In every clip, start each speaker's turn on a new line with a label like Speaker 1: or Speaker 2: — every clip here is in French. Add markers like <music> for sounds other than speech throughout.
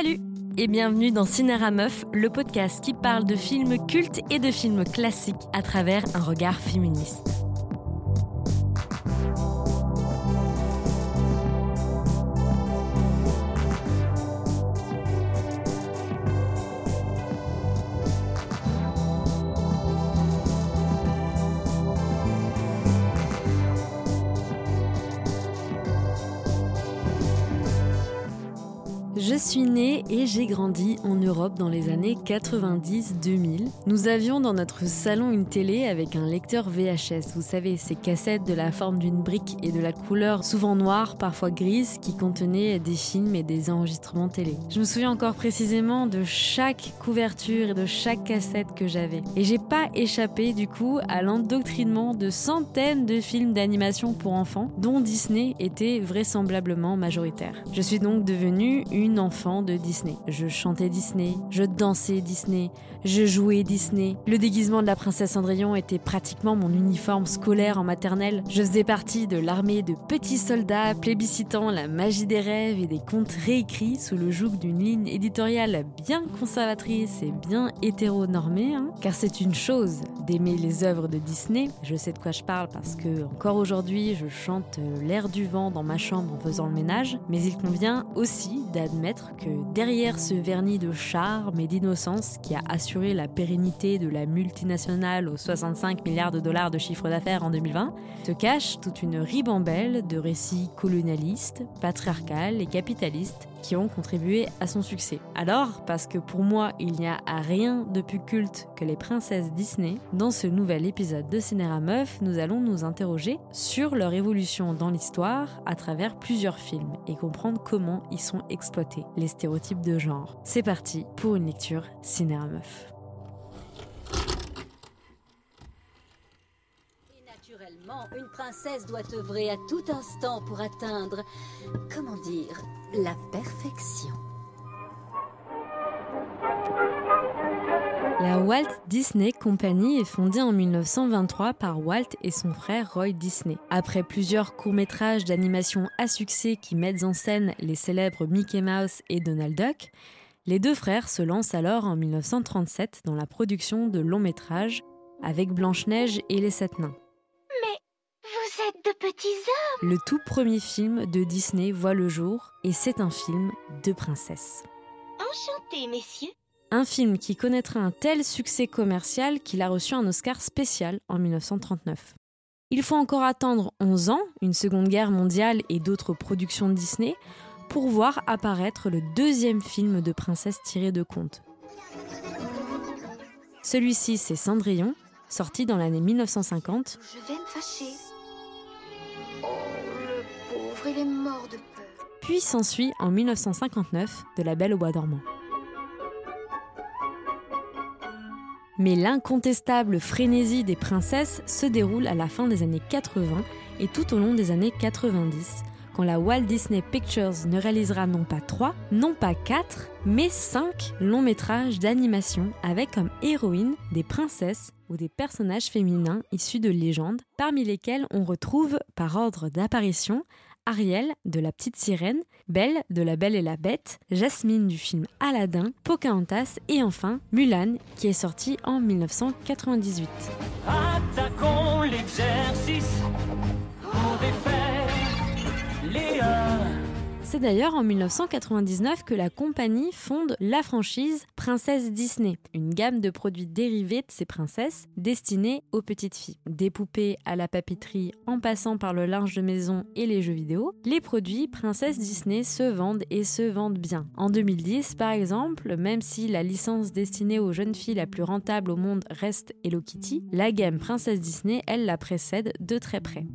Speaker 1: Salut et bienvenue dans Cinéra Meuf, le podcast qui parle de films cultes et de films classiques à travers un regard féministe. Et j'ai grandi en Europe dans les années 90-2000. Nous avions dans notre salon une télé avec un lecteur VHS, vous savez, ces cassettes de la forme d'une brique et de la couleur souvent noire, parfois grise, qui contenaient des films et des enregistrements télé. Je me souviens encore précisément de chaque couverture et de chaque cassette que j'avais. Et j'ai pas échappé du coup à l'endoctrinement de centaines de films d'animation pour enfants dont Disney était vraisemblablement majoritaire. Je suis donc devenue une enfant de Disney. Je chantais Disney, je dansais Disney, je jouais Disney. Le déguisement de la princesse Cendrillon était pratiquement mon uniforme scolaire en maternelle. Je faisais partie de l'armée de petits soldats plébiscitant la magie des rêves et des contes réécrits sous le joug d'une ligne éditoriale bien conservatrice et bien hétéronormée. Hein. Car c'est une chose d'aimer les œuvres de Disney. Je sais de quoi je parle parce que encore aujourd'hui, je chante l'air du vent dans ma chambre en faisant le ménage. Mais il convient aussi d'admettre que derrière ce vernis de charme et d'innocence qui a assuré la pérennité de la multinationale aux 65 milliards de dollars de chiffre d'affaires en 2020, se cache toute une ribambelle de récits colonialistes, patriarcales et capitalistes qui ont contribué à son succès. Alors, parce que pour moi, il n'y a rien de plus culte que les princesses Disney, dans ce nouvel épisode de Cinéra Meuf, nous allons nous interroger sur leur évolution dans l'histoire à travers plusieurs films et comprendre comment ils sont exploités, les stéréotypes de genre. C'est parti pour une lecture Cinéra Meuf.
Speaker 2: Naturellement, une princesse doit œuvrer à tout instant pour atteindre, comment dire, la perfection.
Speaker 1: La Walt Disney Company est fondée en 1923 par Walt et son frère Roy Disney. Après plusieurs courts-métrages d'animation à succès qui mettent en scène les célèbres Mickey Mouse et Donald Duck, les deux frères se lancent alors en 1937 dans la production de longs métrages avec Blanche-Neige et les Sept Nains.
Speaker 3: Mais vous êtes de petits hommes
Speaker 1: Le tout premier film de Disney voit le jour et c'est un film de princesse.
Speaker 3: Enchantés, messieurs.
Speaker 1: Un film qui connaîtra un tel succès commercial qu'il a reçu un Oscar spécial en 1939. Il faut encore attendre 11 ans, une Seconde Guerre mondiale et d'autres productions de Disney, pour voir apparaître le deuxième film de princesse tiré de contes. Celui-ci, c'est Cendrillon, sorti dans l'année 1950.
Speaker 3: Je vais me fâcher. Oh, le pauvre, il est mort de peur.
Speaker 1: Puis s'ensuit en 1959 de La Belle au Bois dormant. Mais l'incontestable frénésie des princesses se déroule à la fin des années 80 et tout au long des années 90, quand la Walt Disney Pictures ne réalisera non pas 3, non pas 4, mais 5 longs métrages d'animation avec comme héroïnes des princesses ou des personnages féminins issus de légendes, parmi lesquels on retrouve, par ordre d'apparition, Ariel de La Petite Sirène, Belle de La Belle et la Bête, Jasmine du film Aladdin, Pocahontas et enfin Mulan qui est sorti en 1998.
Speaker 4: Attaquons l'exercice pour défaire Léa.
Speaker 1: C'est d'ailleurs en 1999 que la compagnie fonde la franchise Princesse Disney, une gamme de produits dérivés de ces princesses destinés aux petites filles. Des poupées à la papeterie en passant par le linge de maison et les jeux vidéo, les produits Princesse Disney se vendent et se vendent bien. En 2010 par exemple, même si la licence destinée aux jeunes filles la plus rentable au monde reste Hello Kitty, la gamme Princesse Disney, elle la précède de très près.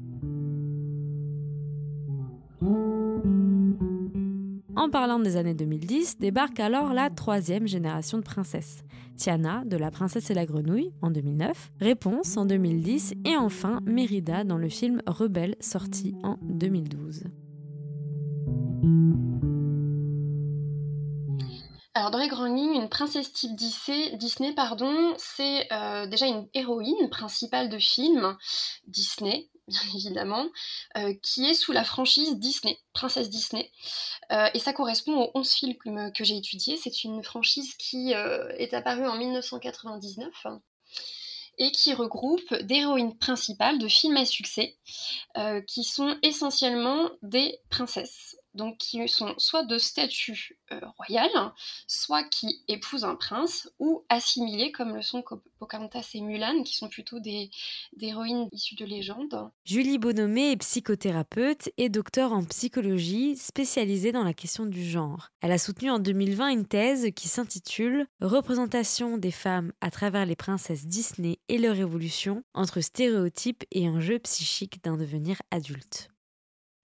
Speaker 1: En parlant des années 2010, débarque alors la troisième génération de princesses. Tiana, de La Princesse et la Grenouille, en 2009, Réponse en 2010, et enfin Mérida dans le film Rebelle, sorti en 2012.
Speaker 5: Alors dans les une princesse type Disney, Disney pardon, c'est euh, déjà une héroïne principale de film Disney. <laughs> évidemment, euh, qui est sous la franchise Disney, Princesse Disney. Euh, et ça correspond aux 11 films que, j'ai étudiés. C'est une franchise qui euh, est apparue en 1999 et qui regroupe des héroïnes principales de films à succès qui sont essentiellement des princesses donc qui sont soit de statut euh, royal, soit qui épousent un prince, ou assimilés comme le sont Pocahontas et Mulan, qui sont plutôt des, héroïnes issues de légendes.
Speaker 1: Julie Bonomé est psychothérapeute et docteur en psychologie spécialisée dans la question du genre. Elle a soutenu en 2020 une thèse qui s'intitule Représentation des femmes à travers les princesses Disney et leur évolution entre stéréotypes et enjeux psychiques d'un devenir adulte.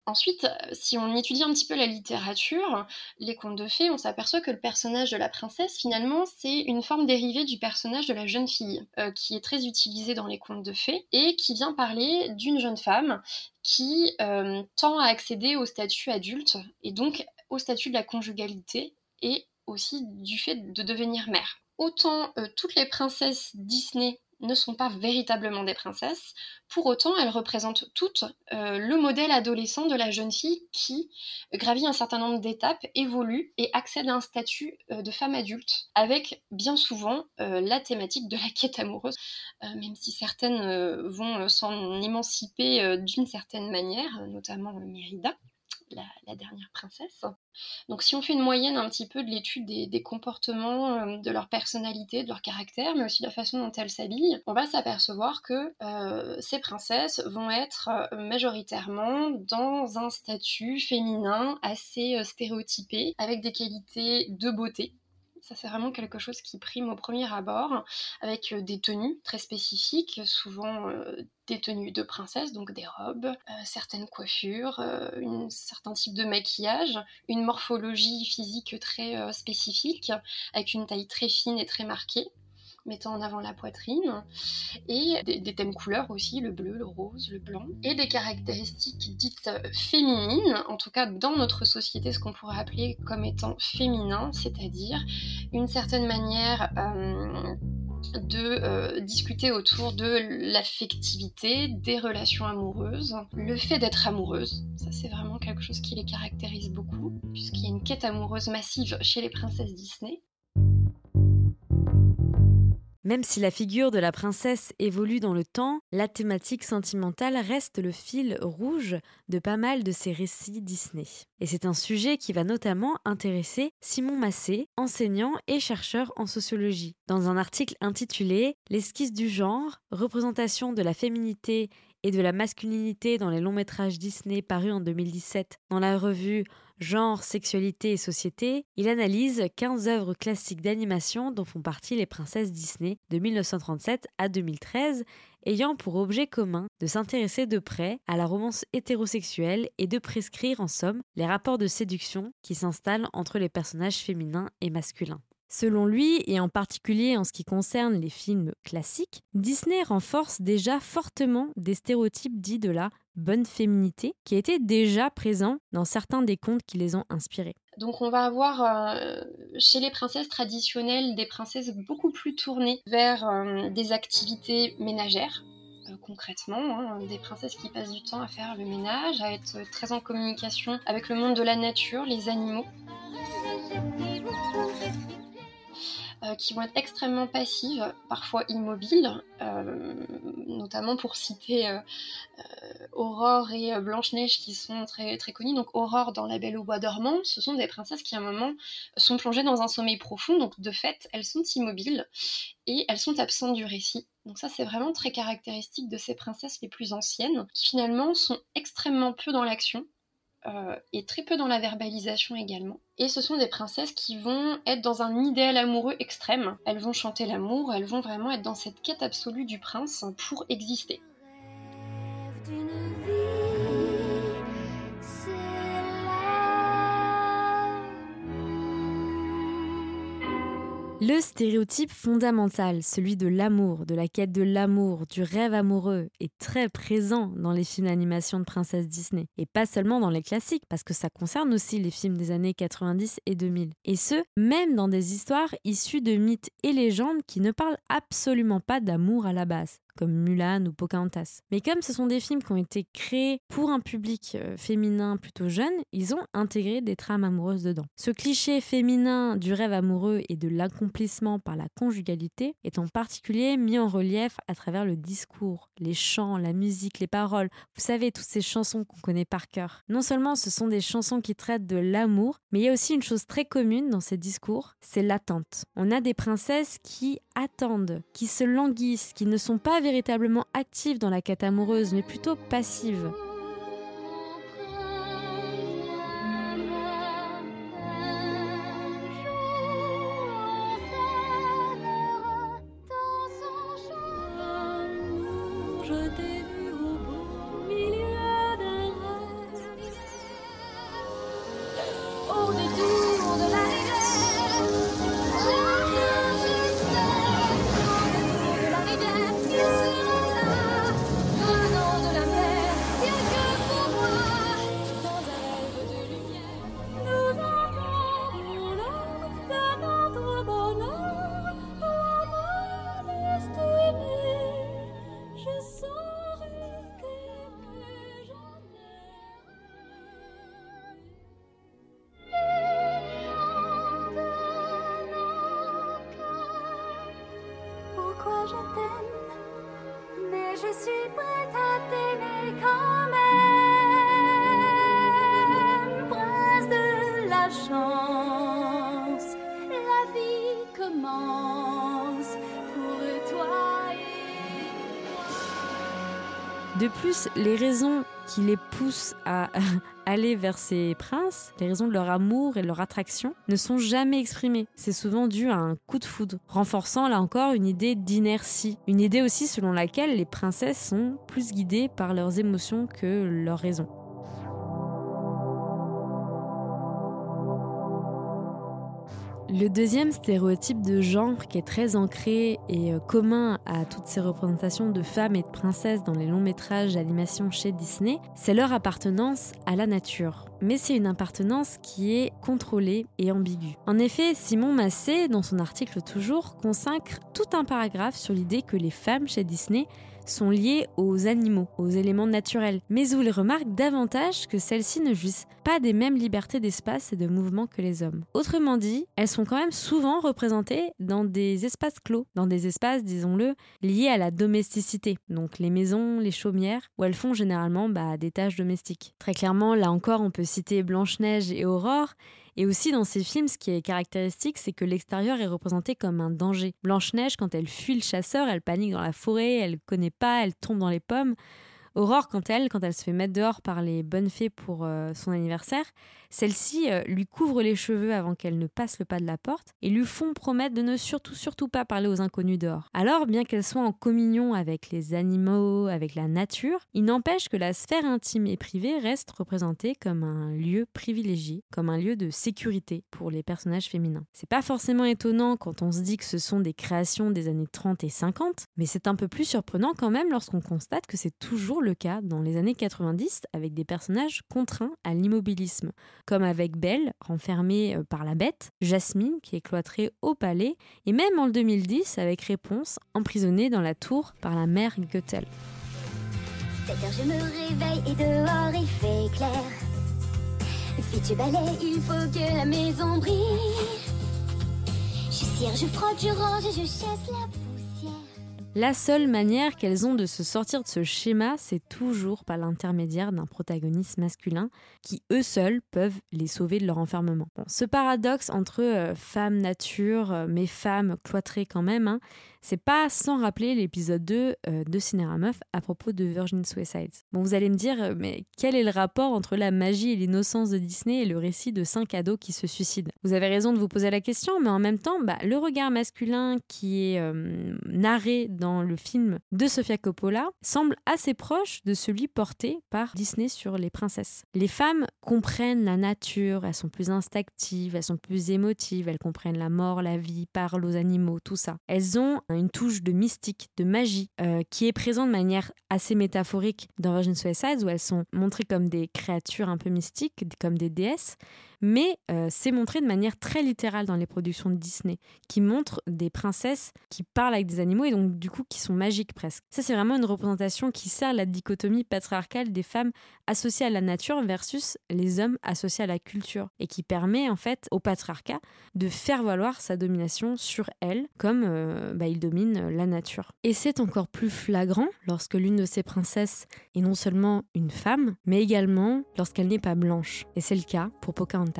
Speaker 5: Ensuite, si on étudie un petit peu la littérature, les contes de fées, on s'aperçoit que le personnage de la princesse, finalement, c'est une forme dérivée du personnage de la jeune fille, euh, qui est très utilisé dans les contes de fées, et qui vient parler d'une jeune femme qui euh, tend à accéder au statut adulte, et donc au statut de la conjugalité, et aussi du fait de devenir mère. Autant euh, toutes les princesses Disney ne sont pas véritablement des princesses. Pour autant, elles représentent toutes euh, le modèle adolescent de la jeune fille qui gravit un certain nombre d'étapes, évolue et accède à un statut euh, de femme adulte, avec bien souvent euh, la thématique de la quête amoureuse, même si certaines vont s'en émanciper d'une certaine manière, notamment Mérida la, dernière princesse. Donc si on fait une moyenne un petit peu de l'étude des, comportements, euh, de leur personnalité, de leur caractère, mais aussi de la façon dont elles s'habillent, on va s'apercevoir que euh, ces princesses vont être euh, majoritairement dans un statut féminin assez stéréotypé, avec des qualités de beauté ça, c'est vraiment quelque chose qui prime au premier abord, avec des tenues très spécifiques, souvent tenues de princesse, donc des robes, euh, certaines coiffures, un certain type de maquillage, une morphologie physique très spécifique, avec une taille très fine et très marquée mettant en avant la poitrine, et des, thèmes couleurs aussi, le bleu, le rose, le blanc, et des caractéristiques dites féminines, en tout cas dans notre société, ce qu'on pourrait appeler comme étant féminin, c'est-à-dire une certaine manière euh, de euh, discuter autour de l'affectivité, des relations amoureuses, le fait d'être amoureuse, ça c'est vraiment quelque chose qui les caractérise beaucoup, puisqu'il y a une quête amoureuse massive chez les princesses Disney.
Speaker 1: Même si la figure de la princesse évolue dans le temps, la thématique sentimentale reste le fil rouge de pas mal de ces récits Disney. Et c'est un sujet qui va notamment intéresser Simon Massé, enseignant et chercheur en sociologie. Dans un article intitulé L'esquisse du genre, représentation de la féminité et de la masculinité dans les longs métrages Disney parus en 2017 dans la revue Genre, sexualité et société, il analyse 15 œuvres classiques d'animation dont font partie les princesses Disney de 1937 à 2013, ayant pour objet commun de s'intéresser de près à la romance hétérosexuelle et de prescrire en somme les rapports de séduction qui s'installent entre les personnages féminins et masculins. Selon lui, et en particulier en ce qui concerne les films classiques, Disney renforce déjà fortement des stéréotypes dits de la bonne féminité qui étaient déjà présents dans certains des contes qui les ont inspirés.
Speaker 5: Donc on va avoir euh, chez les princesses traditionnelles des princesses beaucoup plus tournées vers euh, des activités ménagères, euh, concrètement, hein, des princesses qui passent du temps à faire le ménage, à être très en communication avec le monde de la nature, les animaux. Euh, qui vont être extrêmement passives, parfois immobiles, euh, notamment pour citer euh, Aurore et Blanche-Neige qui sont très, très connues. Donc Aurore dans La Belle au Bois dormant, ce sont des princesses qui à un moment sont plongées dans un sommeil profond, donc de fait elles sont immobiles et elles sont absentes du récit. Donc ça c'est vraiment très caractéristique de ces princesses les plus anciennes, qui finalement sont extrêmement peu dans l'action, euh, et très peu dans la verbalisation également. Et ce sont des princesses qui vont être dans un idéal amoureux extrême. Elles vont chanter l'amour, elles vont vraiment être dans cette quête absolue du prince pour exister.
Speaker 1: Le stéréotype fondamental, celui de l'amour, de la quête de l'amour, du rêve amoureux, est très présent dans les films d'animation de princesse Disney. Et pas seulement dans les classiques, parce que ça concerne aussi les films des années 90 et 2000. Et ce, même dans des histoires issues de mythes et légendes qui ne parlent absolument pas d'amour à la base. Comme Mulan ou Pocahontas. Mais comme ce sont des films qui ont été créés pour un public euh, féminin plutôt jeune, ils ont intégré des trames amoureuses dedans. Ce cliché féminin du rêve amoureux et de l'accomplissement par la conjugalité est en particulier mis en relief à travers le discours, les chants, la musique, les paroles. Vous savez, toutes ces chansons qu'on connaît par cœur. Non seulement ce sont des chansons qui traitent de l'amour, mais il y a aussi une chose très commune dans ces discours, c'est l'attente. On a des princesses qui attendent, qui se languissent, qui ne sont pas véritablement actives dans la quête amoureuse, mais plutôt passives. À <laughs> aller vers ces princes, les raisons de leur amour et de leur attraction, ne sont jamais exprimées. C'est souvent dû à un coup de foudre, renforçant là encore une idée d'inertie, une idée aussi selon laquelle les princesses sont plus guidées par leurs émotions que leurs raisons. Le deuxième stéréotype de genre qui est très ancré et euh, commun à toutes ces représentations de femmes et de princesses dans les longs métrages d'animation chez Disney, c'est leur appartenance à la nature. Mais c'est une appartenance qui est contrôlée et ambiguë. En effet, Simon Massé, dans son article toujours, consacre tout un paragraphe sur l'idée que les femmes chez Disney sont liées aux animaux, aux éléments naturels, mais où il remarque davantage que celles-ci ne jouissent pas des mêmes libertés d'espace et de mouvement que les hommes. Autrement dit, elles sont quand même souvent représentées dans des espaces clos, dans des espaces, disons-le, liés à la domesticité, donc les maisons, les chaumières, où elles font généralement bah, des tâches domestiques. Très clairement, là encore, on peut citer Blanche-Neige et Aurore, et aussi dans ces films, ce qui est caractéristique, c'est que l'extérieur est représenté comme un danger. Blanche-Neige, quand elle fuit le chasseur, elle panique dans la forêt, elle connaît pas, elle tombe dans les pommes. Aurore, quand elle, quand elle se fait mettre dehors par les bonnes fées pour euh, son anniversaire, celles-ci euh, lui couvrent les cheveux avant qu'elle ne passe le pas de la porte et lui font promettre de ne surtout, surtout pas parler aux inconnus dehors. Alors, bien qu'elle soit en communion avec les animaux, avec la nature, il n'empêche que la sphère intime et privée reste représentée comme un lieu privilégié, comme un lieu de sécurité pour les personnages féminins. C'est pas forcément étonnant quand on se dit que ce sont des créations des années 30 et 50, mais c'est un peu plus surprenant quand même lorsqu'on constate que c'est toujours le cas dans les années 90 avec des personnages contraints à l'immobilisme, comme avec Belle, renfermée euh, par la bête, Jasmine, qui est cloîtrée au palais, et même en 2010 avec Réponse, emprisonnée dans la tour par la mère Goethel.
Speaker 3: 7 heures, je me réveille et dehors il fait clair. Vite je balaye, il faut que la maison brille. Je cire, je frotte, je range et je chasse la.
Speaker 1: La seule manière qu'elles ont de se sortir de ce schéma, c'est toujours par l'intermédiaire d'un protagoniste masculin qui, eux seuls, peuvent les sauver de leur enfermement. Ce paradoxe entre euh, femme nature, euh, mais femme cloîtrée quand même, hein, c'est pas sans rappeler l'épisode 2 euh, de Cinéra Meuf à propos de Virgin Suicides. Bon, vous allez me dire, euh, mais quel est le rapport entre la magie et l'innocence de Disney et le récit de cinq ados qui se suicident? Vous avez raison de vous poser la question, mais en même temps, bah, le regard masculin qui est euh, narré dans le film de Sofia Coppola semble assez proche de celui porté par Disney sur les princesses. Les femmes comprennent la nature, elles sont plus instinctives, elles sont plus émotives, elles comprennent la mort, la vie, parlent aux animaux, tout ça. Elles ont une touche de mystique, de magie, euh, qui est présente de manière assez métaphorique dans Virgin Suicides, où elles sont montrées comme des créatures un peu mystiques, comme des déesses, mais euh, c'est montré de manière très littérale dans les productions de Disney, qui montrent des princesses qui parlent avec des animaux et donc du coup qui sont magiques presque. Ça c'est vraiment une représentation qui sert la dichotomie patriarcale des femmes associées à la nature versus les hommes associés à la culture et qui permet en fait au patriarcat de faire valoir sa domination sur elle comme euh, bah, il domine la nature. Et c'est encore plus flagrant lorsque l'une de ces princesses est non seulement une femme, mais également lorsqu'elle n'est pas blanche. Et c'est le cas pour Pocahontas.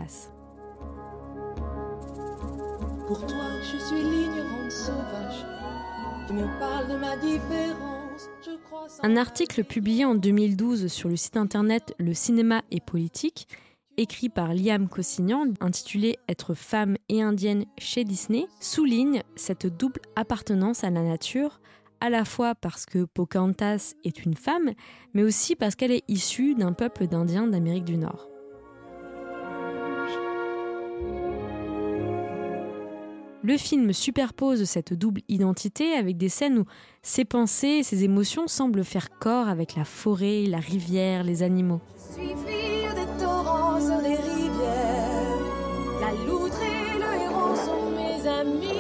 Speaker 6: Pour toi, je suis l'ignorante sauvage. Tu me parles de ma différence. Je crois
Speaker 1: Un article publié en 2012 sur le site internet Le cinéma et politique, écrit par Liam Cossignan, intitulé Être femme et indienne chez Disney, souligne cette double appartenance à la nature à la fois parce que Pocahontas est une femme, mais aussi parce qu'elle est issue d'un peuple d'Indiens d'Amérique du Nord. Le film superpose cette double identité avec des scènes où ses pensées et ses émotions semblent faire corps avec la forêt, la rivière, les animaux.
Speaker 6: Je suis fille des torrents sur les rivières. La loutre et le héron sont mes amis.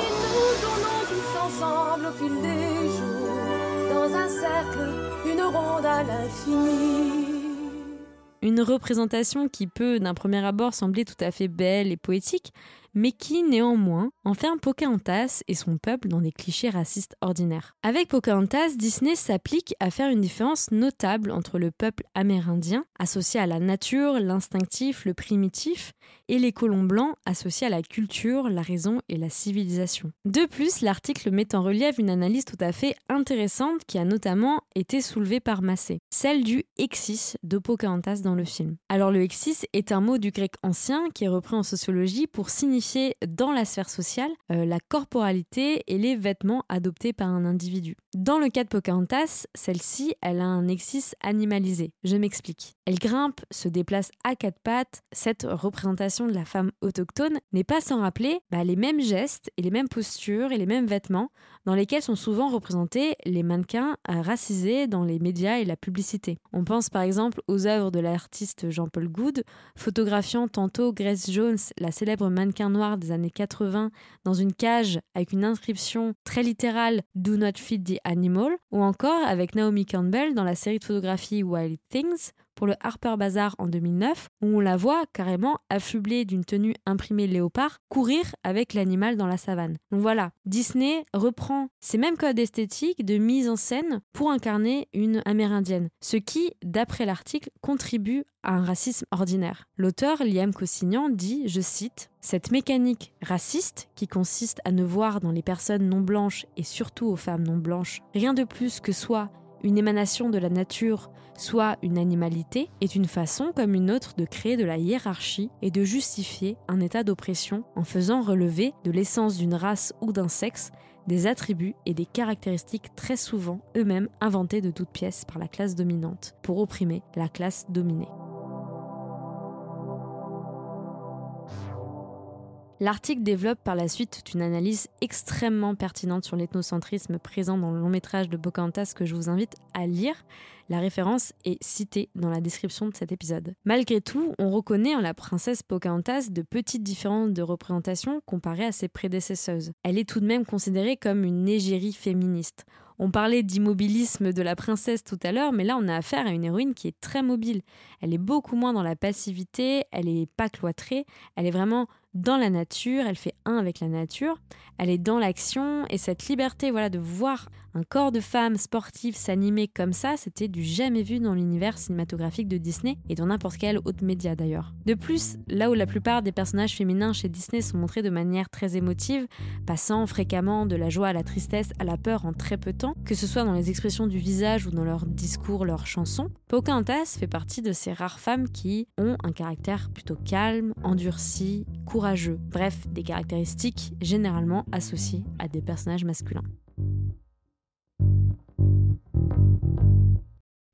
Speaker 6: Et nous tournons tous ensemble au fil des jours. Dans un cercle, une ronde à l'infini.
Speaker 1: Une représentation qui peut, d'un premier abord, sembler tout à fait belle et poétique, mais qui néanmoins enferme Pocahontas et son peuple dans des clichés racistes ordinaires. Avec Pocahontas, Disney s'applique à faire une différence notable entre le peuple amérindien, associé à la nature, l'instinctif, le primitif, et les colons blancs, associés à la culture, la raison et la civilisation. De plus, l'article met en relief une analyse tout à fait intéressante qui a notamment été soulevée par Massé, celle du exis de Pocahontas dans le film. Alors le exis est un mot du grec ancien qui est repris en sociologie pour signifier dans la sphère sociale euh, la corporalité et les vêtements adoptés par un individu. Dans le cas de Pocahontas, celle-ci, elle a un exis animalisé. Je m'explique. Elle grimpe, se déplace à quatre pattes. Cette représentation de la femme autochtone n'est pas sans rappeler bah, les mêmes gestes et les mêmes postures et les mêmes vêtements dans lesquels sont souvent représentés les mannequins euh, racisés dans les médias et la publicité. On pense par exemple aux œuvres de l'artiste Jean-Paul Goud, photographiant tantôt Grace Jones, la célèbre mannequin noire des années 80, dans une cage avec une inscription très littérale Do not feed the animal, ou encore avec Naomi Campbell dans la série de photographie Wild Things, pour le Harper Bazaar en 2009, où on la voit carrément affublée d'une tenue imprimée léopard, courir avec l'animal dans la savane. Donc voilà, Disney reprend ces mêmes codes esthétiques de mise en scène pour incarner une amérindienne, ce qui, d'après l'article, contribue à un racisme ordinaire. L'auteur Liam Cossignan dit, je cite, Cette mécanique raciste, qui consiste à ne voir dans les personnes non blanches et surtout aux femmes non blanches rien de plus que soit une émanation de la nature, soit une animalité, est une façon comme une autre de créer de la hiérarchie et de justifier un état d'oppression en faisant relever de l'essence d'une race ou d'un sexe des attributs et des caractéristiques très souvent eux-mêmes inventés de toutes pièces par la classe dominante pour opprimer la classe dominée. L'article développe par la suite une analyse extrêmement pertinente sur l'ethnocentrisme présent dans le long métrage de Pocahontas que je vous invite à lire. La référence est citée dans la description de cet épisode. Malgré tout, on reconnaît en la princesse Pocahontas de petites différences de représentation comparées à ses prédécesseuses. Elle est tout de même considérée comme une égérie féministe. On parlait d'immobilisme de la princesse tout à l'heure, mais là on a affaire à une héroïne qui est très mobile. Elle est beaucoup moins dans la passivité, elle est pas cloîtrée, elle est vraiment dans la nature, elle fait un avec la nature, elle est dans l'action et cette liberté voilà de voir un corps de femme sportive s'animer comme ça, c'était du jamais vu dans l'univers cinématographique de Disney et dans n'importe quel autre média d'ailleurs. De plus, là où la plupart des personnages féminins chez Disney sont montrés de manière très émotive, passant fréquemment de la joie à la tristesse à la peur en très peu de temps, que ce soit dans les expressions du visage ou dans leurs discours, leurs chansons, Pocahontas fait partie de ces rares femmes qui ont un caractère plutôt calme, endurci, courageux, bref, des caractéristiques généralement associées à des personnages masculins.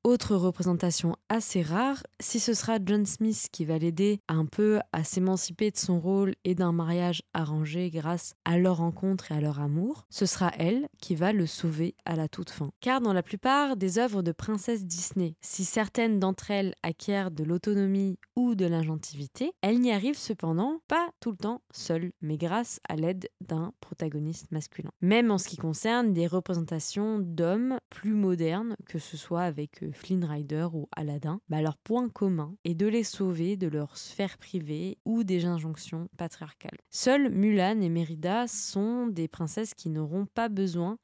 Speaker 1: Autre représentation assez rare, si ce sera John Smith qui va l'aider un peu à s'émanciper de son rôle et d'un mariage arrangé grâce à leur rencontre et à leur amour, ce sera elle qui va le sauver à la toute fin. Car dans la plupart des œuvres de princesses Disney, si certaines d'entre elles acquièrent de l'autonomie ou de l'ingentivité, elles n'y arrivent cependant pas tout le temps seules, mais grâce à l'aide d'un protagoniste masculin. Même en ce qui concerne des représentations d'hommes plus modernes, que ce soit avec euh, Flynn Rider ou Aladdin, bah leur point commun est de les sauver de leur sphère privée ou des injonctions patriarcales. Seules Mulan et Mérida sont des princesses qui n'auront pas besoin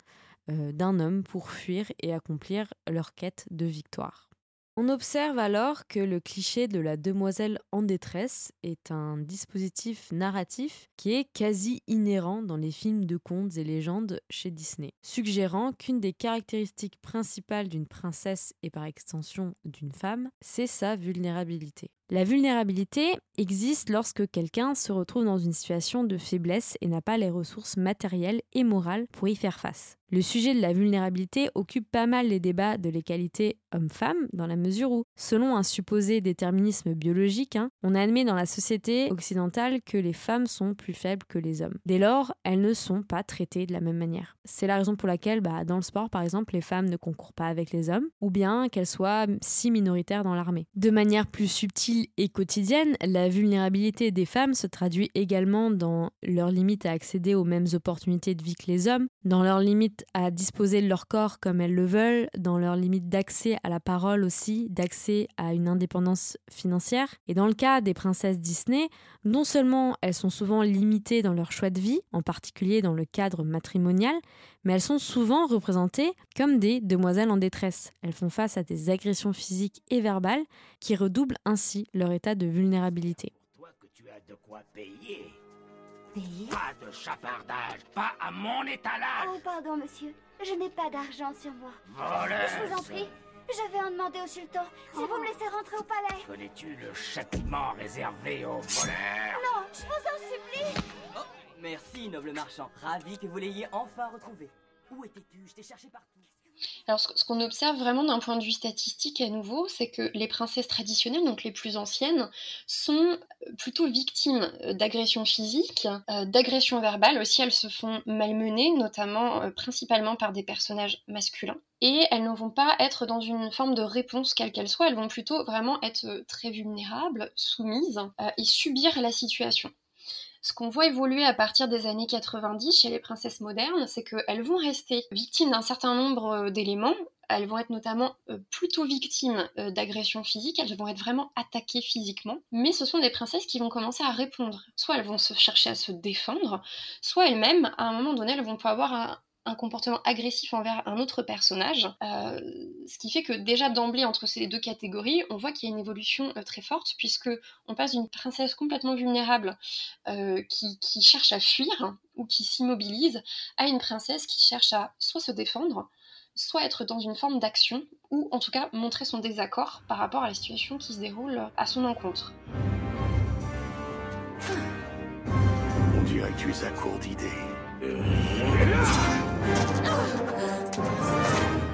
Speaker 1: euh, d'un homme pour fuir et accomplir leur quête de victoire. On observe alors que le cliché de la demoiselle en détresse est un dispositif narratif qui est quasi inhérent dans les films de contes et légendes chez Disney, suggérant qu'une des caractéristiques principales d'une princesse et par extension d'une femme, c'est sa vulnérabilité. La vulnérabilité existe lorsque quelqu'un se retrouve dans une situation de faiblesse et n'a pas les ressources matérielles et morales pour y faire face. Le sujet de la vulnérabilité occupe pas mal les débats de l'égalité homme-femme, dans la mesure où, selon un supposé déterminisme biologique, hein, on admet dans la société occidentale que les femmes sont plus faibles que les hommes. Dès lors, elles ne sont pas traitées de la même manière. C'est la raison pour laquelle, bah, dans le sport par exemple, les femmes ne concourent pas avec les hommes, ou bien qu'elles soient si minoritaires dans l'armée. De manière plus subtile et quotidienne, la vulnérabilité des femmes se traduit également dans leur limite à accéder aux mêmes opportunités de vie que les hommes, dans leur limite à disposer de leur corps comme elles le veulent, dans leur limite d'accès à la parole aussi, d'accès à une indépendance financière. Et dans le cas des princesses Disney, non seulement elles sont souvent limitées dans leur choix de vie, en particulier dans le cadre matrimonial, mais elles sont souvent représentées comme des demoiselles en détresse. Elles font face à des agressions physiques et verbales qui redoublent ainsi leur état de vulnérabilité.
Speaker 7: Toi que tu as de quoi payer.
Speaker 3: Payer
Speaker 7: Pas de chapardage, pas à mon étalage.
Speaker 3: Oh, pardon, monsieur. Je n'ai pas d'argent sur moi.
Speaker 7: Voleuse.
Speaker 3: Je vous en prie. Je vais en demander au sultan si vous me laissez rentrer au palais.
Speaker 7: Connais-tu le châtiment réservé aux voleurs?
Speaker 3: Non, je vous en supplie.
Speaker 8: Oh, merci, noble marchand. Ravi que vous l'ayez enfin retrouvé. Où étais-tu? Je t'ai cherché partout.
Speaker 5: Alors, ce qu'on observe vraiment d'un point de vue statistique à nouveau, c'est que les princesses traditionnelles, donc les plus anciennes, sont plutôt victimes euh, d'agressions physiques, euh, d'agressions verbales aussi. Elles se font malmener, notamment euh, principalement par des personnages masculins. Et elles ne vont pas être dans une forme de réponse quelle qu'elle soit, elles vont plutôt vraiment être euh, très vulnérables, soumises euh, et subir la situation. Ce qu'on voit évoluer à partir des années 90 chez les princesses modernes, c'est qu'elles vont rester victimes d'un certain nombre euh, d'éléments. Elles vont être notamment euh, plutôt victimes euh, d'agressions physiques, elles vont être vraiment attaquées physiquement, mais ce sont des princesses qui vont commencer à répondre. Soit elles vont chercher à se défendre, soit elles-mêmes, à un moment donné, elles vont pouvoir avoir un, un comportement agressif envers un autre personnage, euh, ce qui fait que déjà d'emblée entre ces deux catégories, on voit qu'il y a une évolution euh, très forte puisque on passe d'une princesse complètement vulnérable euh, qui, qui cherche à fuir ou qui s'immobilise à une princesse qui cherche à soit se défendre, soit être dans une forme d'action ou en tout cas montrer son désaccord par rapport à la situation qui se déroule à son encontre.
Speaker 7: On dirait que tu es à court d'idées.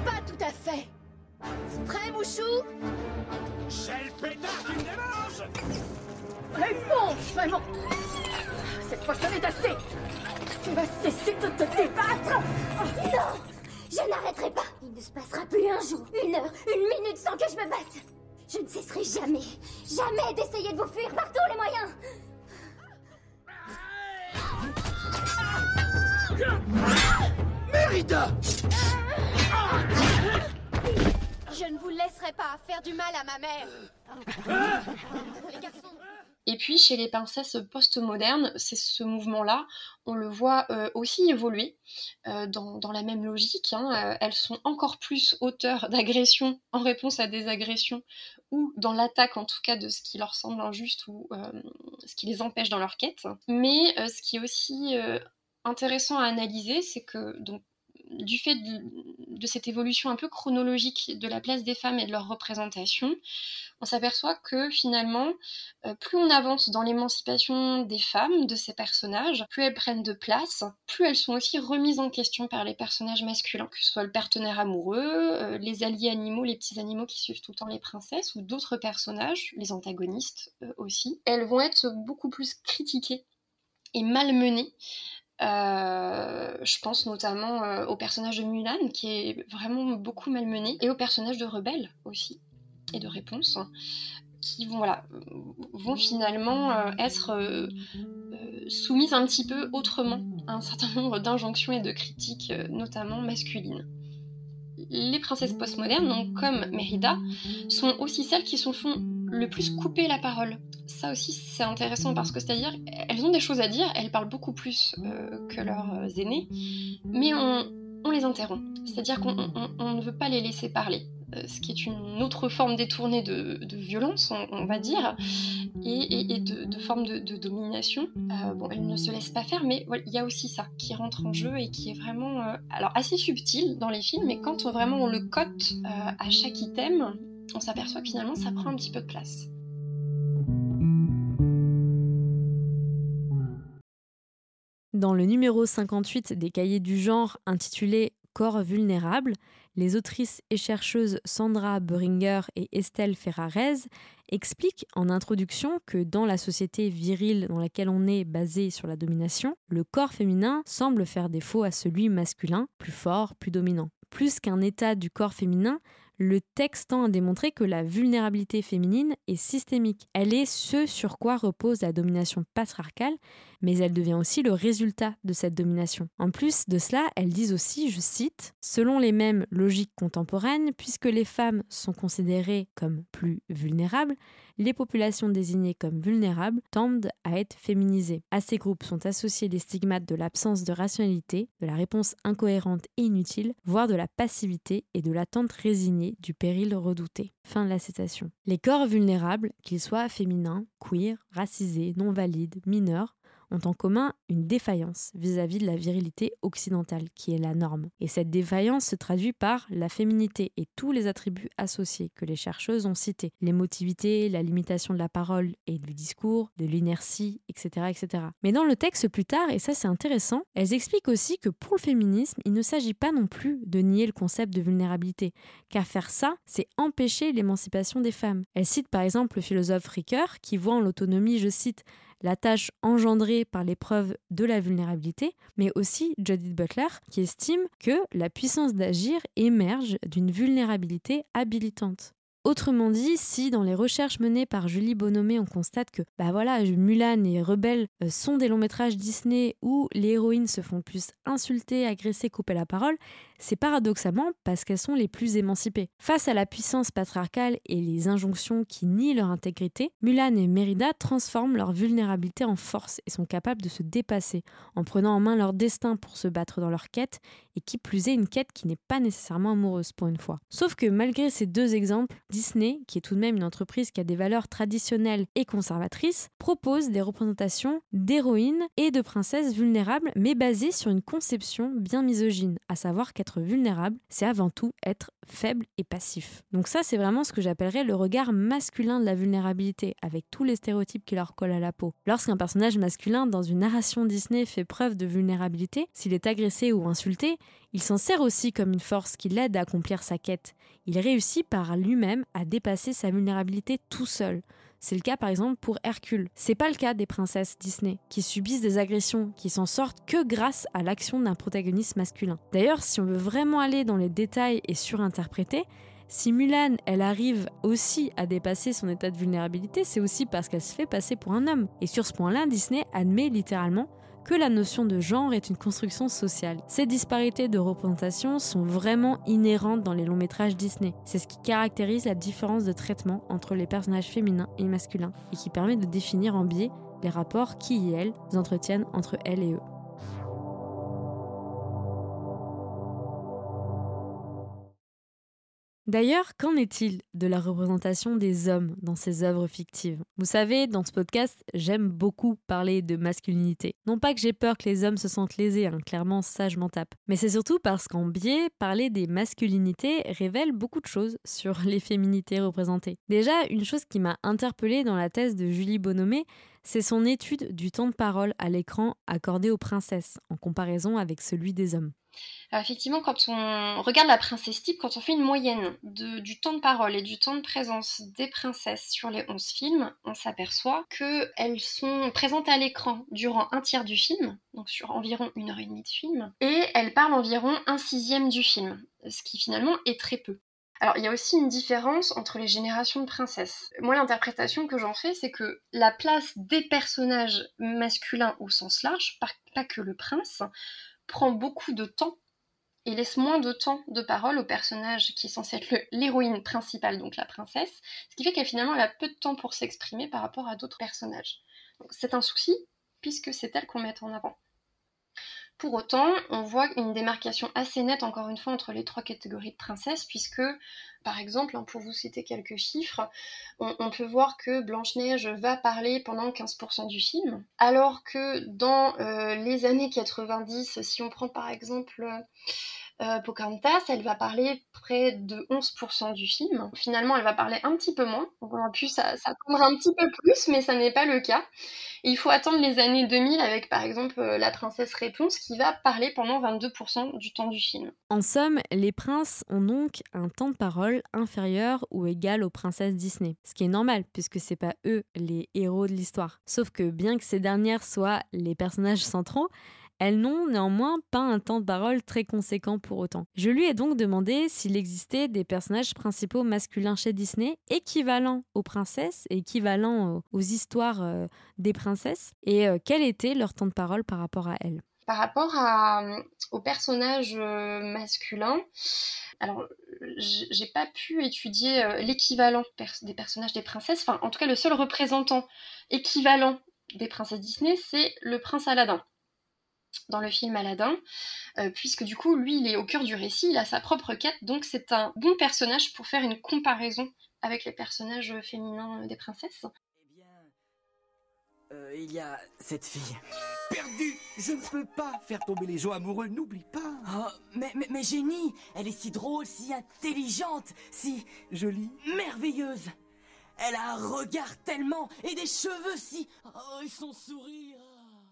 Speaker 6: Pas tout à fait. Prêt, Mouchou?
Speaker 7: C'est le pétard qui me démange!
Speaker 6: Réponds, vraiment. Cette fois, ça assez. Tu vas cesser de te débattre.
Speaker 3: Non Je n'arrêterai pas. Il ne se passera plus un jour, une heure, une minute sans que je me batte. Je ne cesserai jamais, jamais d'essayer de vous fuir par tous les moyens
Speaker 6: Je ne vous laisserai pas faire du mal à ma mère Les garçons
Speaker 5: Et puis chez les princesses post-modernes, c'est ce mouvement-là, on le voit euh, aussi évoluer euh, dans, dans la même logique. hein. Euh, elles sont encore plus auteurs d'agressions en réponse à des agressions ou dans l'attaque en tout cas de ce qui leur semble injuste ou euh, ce qui les empêche dans leur quête. Mais euh, ce qui est aussi euh, intéressant à analyser, c'est que donc du fait de, cette évolution un peu chronologique de la place des femmes et de leur représentation, on s'aperçoit que finalement, euh, plus on avance dans l'émancipation des femmes, de ces personnages, plus elles prennent de place, plus elles sont aussi remises en question par les personnages masculins, que ce soit le partenaire amoureux, euh, les alliés animaux, les petits animaux qui suivent tout le temps les princesses, ou d'autres personnages, les antagonistes euh, aussi. Elles vont être beaucoup plus critiquées et malmenées euh, je pense notamment euh, au personnage de Mulan, qui est vraiment beaucoup malmené, et au personnage de Rebelle aussi, et de Réponse, qui vont, voilà, vont finalement euh, être soumises un petit peu autrement à un certain <laughs> nombre d'injonctions et de critiques, notamment masculines. Les princesses postmodernes, donc comme Mérida, sont aussi celles qui se font le plus couper la parole ça aussi c'est intéressant parce que c'est-à-dire elles ont des choses à dire, elles parlent beaucoup plus euh, que leurs euh, aînés, mais on, les interrompt. C'est-à-dire qu'on ne veut pas les laisser parler, euh, ce qui est une autre forme détournée de, violence, on, va dire, et, de, forme de, domination. bon, elles ne se laissent pas faire, mais il y a aussi ça qui rentre en jeu et qui est vraiment alors assez subtil dans les films, mais quand vraiment on le cote à chaque item, on s'aperçoit que finalement ça prend un petit peu de place.
Speaker 1: Dans le numéro 58 des cahiers du genre intitulé Corps vulnérable, les autrices et chercheuses Sandra Beringer et Estelle Ferrarez expliquent en introduction que dans la société virile dans laquelle on est basée sur la domination, le corps féminin semble faire défaut à celui masculin, plus fort, plus dominant. Plus qu'un état du corps féminin, le texte tend à démontrer que la vulnérabilité féminine est systémique. Elle est ce sur quoi repose la domination patriarcale, mais elle devient aussi le résultat de cette domination. En plus de cela, elles disent aussi, je cite, Selon les mêmes logiques contemporaines, puisque les femmes sont considérées comme plus vulnérables, les populations désignées comme vulnérables tendent à être féminisées. À ces groupes sont associés les stigmates de l'absence de rationalité, de la réponse incohérente et inutile, voire de la passivité et de l'attente résignée du péril redouté. Fin de la citation. Les corps vulnérables, qu'ils soient féminins, queer, racisés, non valides, mineurs, ont en commun une défaillance vis-à-vis de la virilité occidentale, qui est la norme. Et cette défaillance se traduit par la féminité et tous les attributs associés que les chercheuses ont cités. L'émotivité, la limitation de la parole et du discours, de l'inertie, etc., etc. Mais dans le texte plus tard, et ça c'est intéressant, elles expliquent aussi que pour le féminisme, il ne s'agit pas non plus de nier le concept de vulnérabilité, car faire ça, c'est empêcher l'émancipation des femmes. Elles citent par exemple le philosophe Ricoeur, qui voit en l'autonomie, je cite, la tâche engendrée par l'épreuve de la vulnérabilité, mais aussi Judith Butler qui estime que la puissance d'agir émerge d'une vulnérabilité habilitante. Autrement dit, si dans les recherches menées par Julie Bonomé, on constate que bah voilà, Mulan et Rebelle euh, sont des longs métrages Disney où les héroïnes se font plus insulter, agresser, couper la parole, c'est paradoxalement parce qu'elles sont les plus émancipées. Face à la puissance patriarcale et les injonctions qui nient leur intégrité, Mulan et Mérida transforment leur vulnérabilité en force et sont capables de se dépasser en prenant en main leur destin pour se battre dans leur quête et qui plus est une quête qui n'est pas nécessairement amoureuse pour une fois. Sauf que malgré ces deux exemples, Disney, qui est tout de même une entreprise qui a des valeurs traditionnelles et conservatrices, propose des représentations d'héroïnes et de princesses vulnérables mais basées sur une conception bien misogyne, à savoir qu'être vulnérable, c'est avant tout être faible et passif. Donc ça, c'est vraiment ce que j'appellerais le regard masculin de la vulnérabilité, avec tous les stéréotypes qui leur collent à la peau. Lorsqu'un personnage masculin dans une narration Disney fait preuve de vulnérabilité, s'il est agressé ou insulté, il s'en sert aussi comme une force qui l'aide à accomplir sa quête. Il réussit par lui-même à dépasser sa vulnérabilité tout seul. C'est le cas par exemple pour Hercule. C'est pas le cas des princesses Disney, qui subissent des agressions, qui s'en sortent que grâce à l'action d'un protagoniste masculin. D'ailleurs, si on veut vraiment aller dans les détails et surinterpréter, si Mulan, elle arrive aussi à dépasser son état de vulnérabilité, c'est aussi parce qu'elle se fait passer pour un homme. Et sur ce point-là, Disney admet littéralement que la notion de genre est une construction sociale. Ces disparités de représentation sont vraiment inhérentes dans les longs métrages Disney. C'est ce qui caractérise la différence de traitement entre les personnages féminins et masculins et qui permet de définir en biais les rapports qui et elles entretiennent entre elles et eux. D'ailleurs, qu'en est-il de la représentation des hommes dans ces œuvres fictives? Vous savez, dans ce podcast, j'aime beaucoup parler de masculinité. Non pas que j'ai peur que les hommes se sentent lésés, hein, clairement ça je m'en tape. Mais c'est surtout parce qu'en biais, parler des masculinités révèle beaucoup de choses sur <laughs> les féminités représentées. Déjà, une chose qui m'a interpellée dans la thèse de Julie Bonomé, c'est son étude du temps de parole à l'écran accordé aux princesses, en comparaison avec celui des hommes.
Speaker 5: Alors effectivement, quand on regarde la princesse type, quand on fait une moyenne du temps de parole et du temps de présence des princesses sur les 11 films, on s'aperçoit qu'elles sont présentes à l'écran durant un tiers du film, donc sur environ une heure et demie de film, et elles parlent environ un sixième du film, ce qui finalement est très peu. Alors, il y a aussi une différence entre les générations de princesses. Moi, l'interprétation que j'en fais, c'est que la place des personnages masculins au sens large, pas que le prince, prend beaucoup de temps et laisse moins de temps de parole au personnage qui est censé être l'héroïne principale, donc la princesse, ce qui fait qu'elle finalement a peu de temps pour s'exprimer par rapport à d'autres personnages. C'est un souci puisque c'est elle qu'on met en avant. Pour autant, on voit une démarcation assez nette, encore une fois, entre les trois catégories de princesses, puisque, par exemple, hein, pour vous citer quelques chiffres, on, peut voir que Blanche-Neige va parler pendant 15% du film, alors que dans euh, les années 90, si on prend par exemple euh, Pocahontas, elle va parler près de 11% du film. Finalement, elle va parler un petit peu moins. On aurait pu s'attendre un petit peu plus, mais ça n'est pas le cas. il faut attendre les années 2000 avec, par exemple, euh, La Princesse Réponse, qui va parler pendant 22% du temps du film.
Speaker 1: En somme, les princes ont donc un temps de parole inférieur ou égal aux princesses Disney. Ce qui est normal, puisque c'est pas eux les héros de l'histoire. Sauf que bien que ces dernières soient les personnages centraux, elles n'ont néanmoins pas un temps de parole très conséquent pour autant. Je lui ai donc demandé s'il existait des personnages principaux masculins chez Disney équivalents aux princesses équivalents aux histoires euh, des princesses et euh, quel était leur temps de parole par rapport à elles.
Speaker 5: Par rapport à, aux personnages euh, masculins, alors j'ai pas pu étudier l'équivalent des personnages des princesses, enfin en tout cas le seul représentant équivalent des princesses Disney, c'est le prince Aladdin dans le film Aladdin, euh, puisque du coup, lui, il est au cœur du récit, il a sa propre quête, donc c'est un bon personnage pour faire une comparaison avec les personnages féminins des princesses.
Speaker 8: Eh bien, euh, il y a cette fille. Perdu. Je ne peux pas faire tomber les gens amoureux, n'oublie pas. Oh, mais, mais, mais génie Elle est si drôle, si intelligente, si... jolie, merveilleuse. Elle a un regard tellement... et des cheveux si... Oh, et son sourire.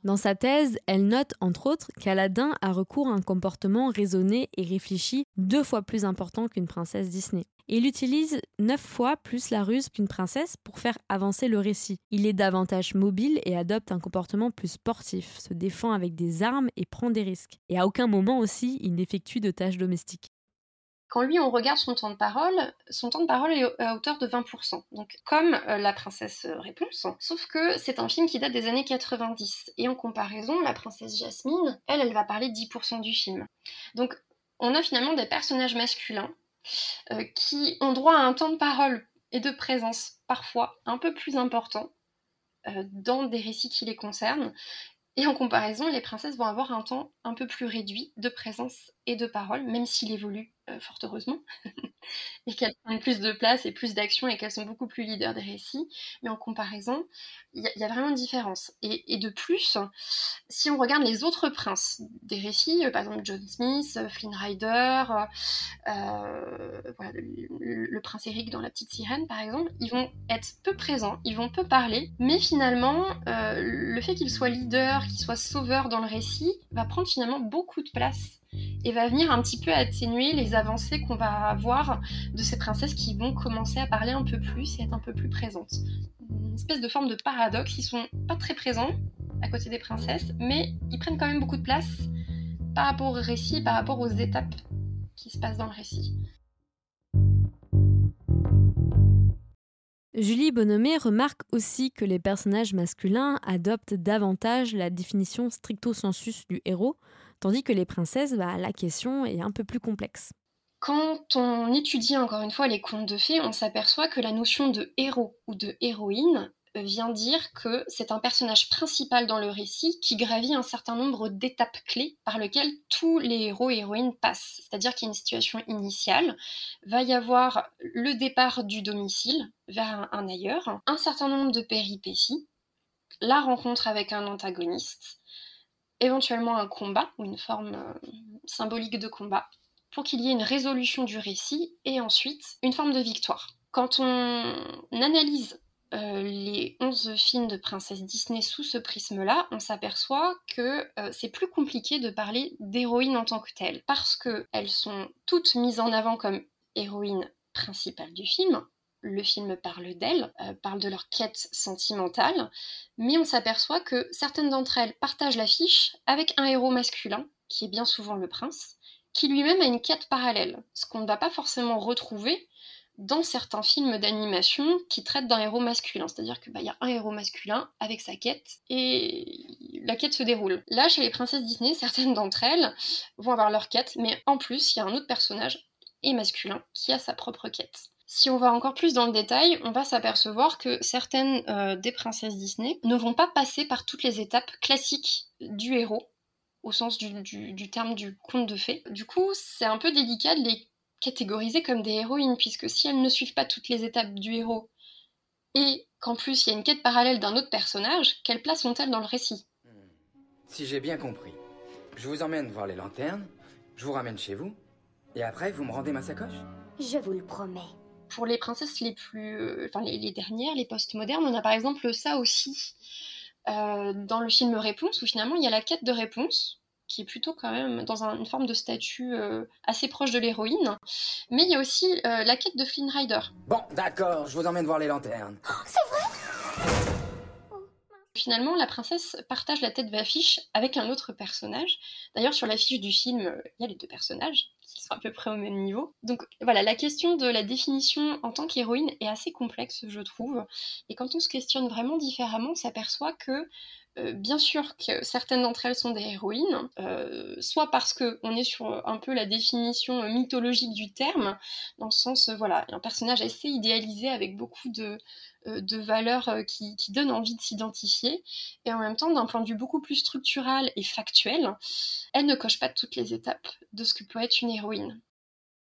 Speaker 1: Dans sa thèse, elle note entre autres qu'Aladin a recours à un comportement raisonné et réfléchi deux fois plus important qu'une princesse Disney. Il utilise neuf fois plus la ruse qu'une princesse pour faire avancer le récit. Il est davantage mobile et adopte un comportement plus sportif, se défend avec des armes et prend des risques. Et à aucun moment aussi il n'effectue de tâches domestiques.
Speaker 5: Quand lui, on regarde son temps de parole, son temps de parole est à hauteur de 20%. Donc, comme euh, La Princesse euh, Réponse, sauf que c'est un film qui date des années 90. Et en comparaison, La Princesse Jasmine, elle, elle va parler 10% du film. Donc, on a finalement des personnages masculins euh, qui ont droit à un temps de parole et de présence parfois un peu plus important dans des récits qui les concernent. Et en comparaison, les princesses vont avoir un temps un peu plus réduit de présence et de parole, même s'il évolue euh, fort heureusement, <laughs> et qu'elles prennent plus de place et plus d'action et qu'elles sont beaucoup plus leaders des récits. Mais en comparaison, il y, a vraiment une différence. Et, de plus, si on regarde les autres princes des récits, euh, par exemple John Smith, euh, Flynn Rider, le, prince Eric dans La Petite Sirène, par exemple, ils vont être peu présents, ils vont peu parler, mais finalement, le fait qu'ils soient leaders, qu'ils soient sauveurs dans le récit, va prendre finalement beaucoup de place et va venir un petit peu atténuer les avancées qu'on va avoir de ces princesses qui vont commencer à parler un peu plus et être un peu plus présentes. Une espèce de forme de paradoxe, ils sont pas très présents à côté des princesses, mais ils prennent quand même beaucoup de place par rapport au récit, par rapport aux étapes qui se passent dans le récit.
Speaker 1: Julie Bonhomé remarque aussi que les personnages masculins adoptent davantage la définition stricto sensus du héros, Tandis que les princesses, bah, la question est un peu plus complexe.
Speaker 5: Quand on étudie encore une fois les contes de fées, on s'aperçoit que la notion de héros ou de héroïne vient dire que c'est un personnage principal dans le récit qui gravit un certain nombre d'étapes clés par lesquelles tous les héros et héroïnes passent. C'est-à-dire qu'il y a une situation initiale, va y avoir le départ du domicile vers un, ailleurs, un certain nombre de péripéties, la rencontre avec un antagoniste, éventuellement un combat ou une forme euh, symbolique de combat, pour qu'il y ait une résolution du récit et ensuite une forme de victoire. Quand on analyse euh, les 11 films de princesse Disney sous ce prisme-là, on s'aperçoit que euh, c'est plus compliqué de parler d'héroïnes en tant que telles, parce qu'elles sont toutes mises en avant comme héroïnes principales du film. Le film parle d'elles, euh, parle de leur quête sentimentale, mais on s'aperçoit que certaines d'entre elles partagent l'affiche avec un héros masculin, qui est bien souvent le prince, qui lui-même a une quête parallèle, ce qu'on ne va pas forcément retrouver dans certains films d'animation qui traitent d'un héros masculin. C'est-à-dire qu'il bah, y a un héros masculin avec sa quête et la quête se déroule. Là, chez les princesses Disney, <laughs> certaines d'entre elles vont avoir leur quête, mais en plus, il y a un autre personnage, et masculin, qui a sa propre quête. Si on va encore plus dans le détail, on va s'apercevoir que certaines euh, des princesses Disney ne vont pas passer par toutes les étapes classiques du héros, au sens du, du terme du conte de fées. Du coup, c'est un peu délicat de les catégorisées comme des héroïnes, puisque si elles ne suivent pas toutes les étapes du héros, et qu'en plus il y a une quête parallèle d'un autre personnage, quelle place ont-elles dans le récit?
Speaker 9: Si j'ai bien compris, je vous emmène voir les lanternes, je vous ramène chez vous, et après vous me rendez ma sacoche?
Speaker 3: Je vous le promets.
Speaker 5: Pour les princesses les plus. Enfin, les, dernières, les post-modernes, on a par exemple ça aussi. Euh, dans le film Réponse, où finalement il y a la quête de réponse, qui est plutôt quand même dans une forme de statut euh, assez proche de l'héroïne. Mais il y a aussi euh, la quête de Flynn Rider.
Speaker 9: Bon, d'accord, je vous emmène voir les lanternes.
Speaker 3: Oh, c'est vrai
Speaker 5: Finalement, la princesse partage la tête d'affiche avec un autre personnage. D'ailleurs, sur l'affiche du film, euh, il y a les deux personnages qui sont à peu près au même niveau. Donc voilà, la question de la définition en tant qu'héroïne est assez complexe, je trouve. Et quand on se questionne vraiment différemment, on s'aperçoit que euh, bien sûr que certaines d'entre elles sont des héroïnes, euh, soit parce qu'on est sur un peu la définition mythologique du terme, dans le sens, euh, voilà, un personnage assez idéalisé avec beaucoup de, valeurs qui, qui, donnent envie de s'identifier, et en même temps, d'un point de vue beaucoup plus structural et factuel, elle ne coche pas toutes les étapes de ce que peut être une héroïne.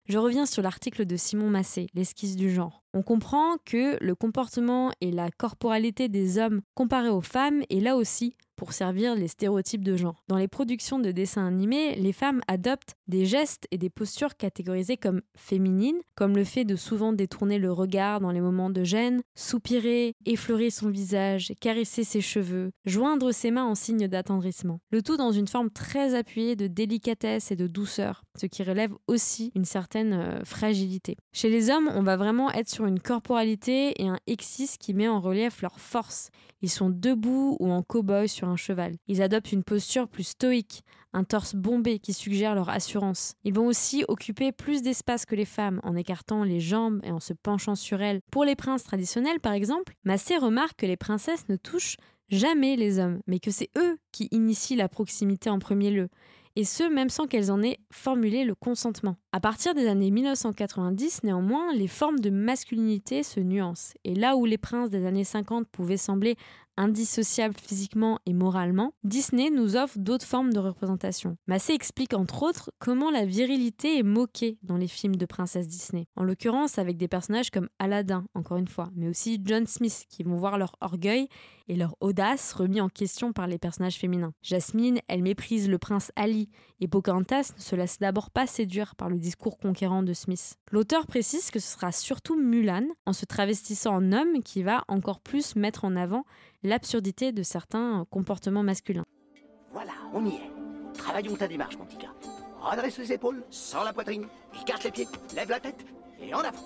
Speaker 1: Je reviens sur l'article de Simon Massé, l'esquisse du genre. On comprend que le comportement et la corporalité des hommes comparés aux femmes est là aussi pour servir les stéréotypes de genre. Dans les productions de dessins animés, les femmes adoptent des gestes et des postures catégorisées comme féminines, comme le fait de souvent détourner le regard dans les moments de gêne, soupirer, effleurer son visage, caresser ses cheveux, joindre ses mains en signe d'attendrissement. Le tout dans une forme très appuyée de délicatesse et de douceur, ce qui relève aussi une certaine euh, fragilité. Chez les hommes, on va vraiment être sur une corporalité et un exis qui met en relief leur force. Ils sont debout ou en cow-boy sur un cheval. Ils adoptent une posture plus stoïque, un torse bombé qui suggère leur assurance. Ils vont aussi occuper plus d'espace que les femmes en écartant les jambes et en se penchant sur elles. Pour les princes traditionnels, par exemple, Massé remarque que les princesses ne touchent jamais les hommes, mais que c'est eux qui initient la proximité en premier lieu et ce même sans qu'elles en aient formulé le consentement. À partir des années 1990, néanmoins, les formes de masculinité se nuancent, et là où les princes des années 50 pouvaient sembler indissociables physiquement et moralement, Disney nous offre d'autres formes de représentation. Massé explique entre autres comment la virilité est moquée dans les films de princesse Disney, en l'occurrence avec des personnages comme Aladdin, encore une fois, mais aussi John Smith, qui vont voir leur orgueil et leur audace remis en question par les personnages féminins. Jasmine, elle méprise le prince Ali, et Pocahontas ne se laisse d'abord pas séduire par le discours conquérant de Smith. L'auteur précise que ce sera surtout Mulan, en se travestissant en homme, qui va encore plus mettre en avant l'absurdité de certains comportements masculins.
Speaker 7: Voilà, on y est. Travaillons ta démarche, mon petit gars. Redresse les épaules, sors la poitrine, écarte les pieds, lève la tête et en avant.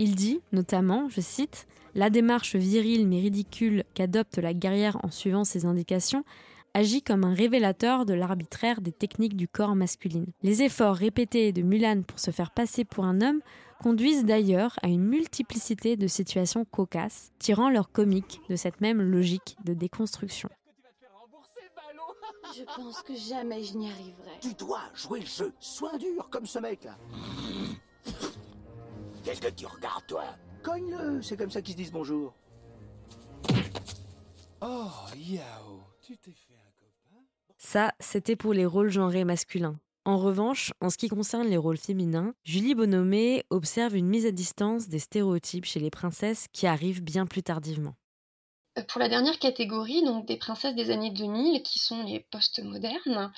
Speaker 1: Il dit, notamment, je cite, La démarche virile mais ridicule qu'adopte la guerrière en suivant ses indications agit comme un révélateur de l'arbitraire des techniques du corps masculine. Les efforts répétés de Mulan pour se faire passer pour un homme conduisent d'ailleurs à une multiplicité de situations cocasses, tirant leur comique de cette même logique de déconstruction. <laughs>
Speaker 6: Je pense que jamais je n'y arriverai.
Speaker 7: Tu dois jouer le jeu. Sois dur comme ce mec là. Qu'est-ce que tu regardes, toi Cogne-le, c'est comme ça qu'ils se disent bonjour.
Speaker 10: Oh, yao, tu t'es fait un copain
Speaker 1: Ça, c'était pour les rôles genrés masculins. En revanche, en ce qui concerne les rôles féminins, Julie Bonhomé observe une mise à distance des stéréotypes chez les princesses qui arrivent bien plus tardivement.
Speaker 5: Euh, pour la dernière catégorie, donc des princesses des années 2000, qui sont les post-modernes,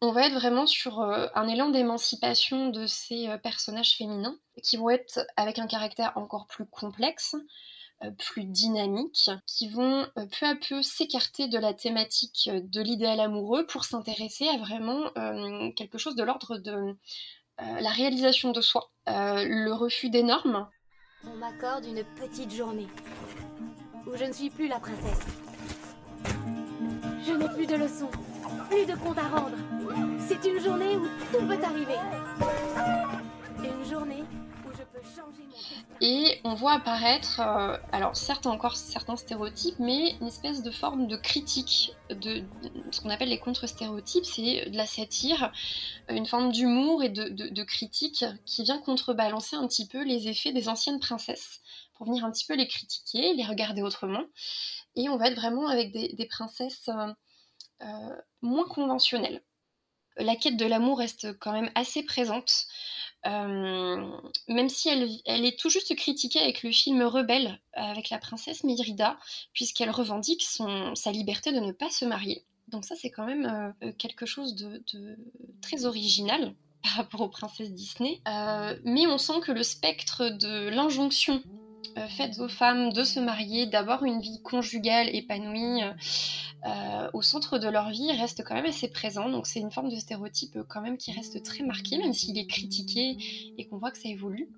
Speaker 5: on va être vraiment sur euh, un élan d'émancipation de ces euh, personnages féminins, qui vont être avec un caractère encore plus complexe, plus dynamique, qui vont peu à peu s'écarter de la thématique de l'idéal amoureux pour s'intéresser à vraiment quelque chose de l'ordre de la réalisation de soi, le refus des normes.
Speaker 3: On m'accorde une petite journée où je ne suis plus la princesse. Je n'ai plus de leçons, plus de comptes à rendre. C'est une journée où tout peut arriver. Une journée où je peux changer mon
Speaker 5: Et on voit apparaître, euh, alors certes encore certains stéréotypes, mais une espèce de forme de critique de, ce qu'on appelle les contre-stéréotypes, c'est de la satire, une forme d'humour et de, de critique qui vient contrebalancer un petit peu les effets des anciennes princesses venir un petit peu les critiquer, les regarder autrement. Et on va être vraiment avec des, princesses euh, euh, moins conventionnelles. La quête de l'amour reste quand même assez présente, euh, même si elle, est tout juste critiquée avec le film Rebelle, avec la princesse Mérida, puisqu'elle revendique son, sa liberté de ne pas se marier. Donc ça, c'est quand même quelque chose de, très original par rapport aux princesses Disney. mais on sent que le spectre de l'injonction euh, faites aux femmes de se marier, d'avoir une vie conjugale épanouie euh, euh, au centre de leur vie reste quand même assez présent. Donc c'est une forme de stéréotype quand même qui reste très marqué, même s'il est critiqué et qu'on voit que ça évolue.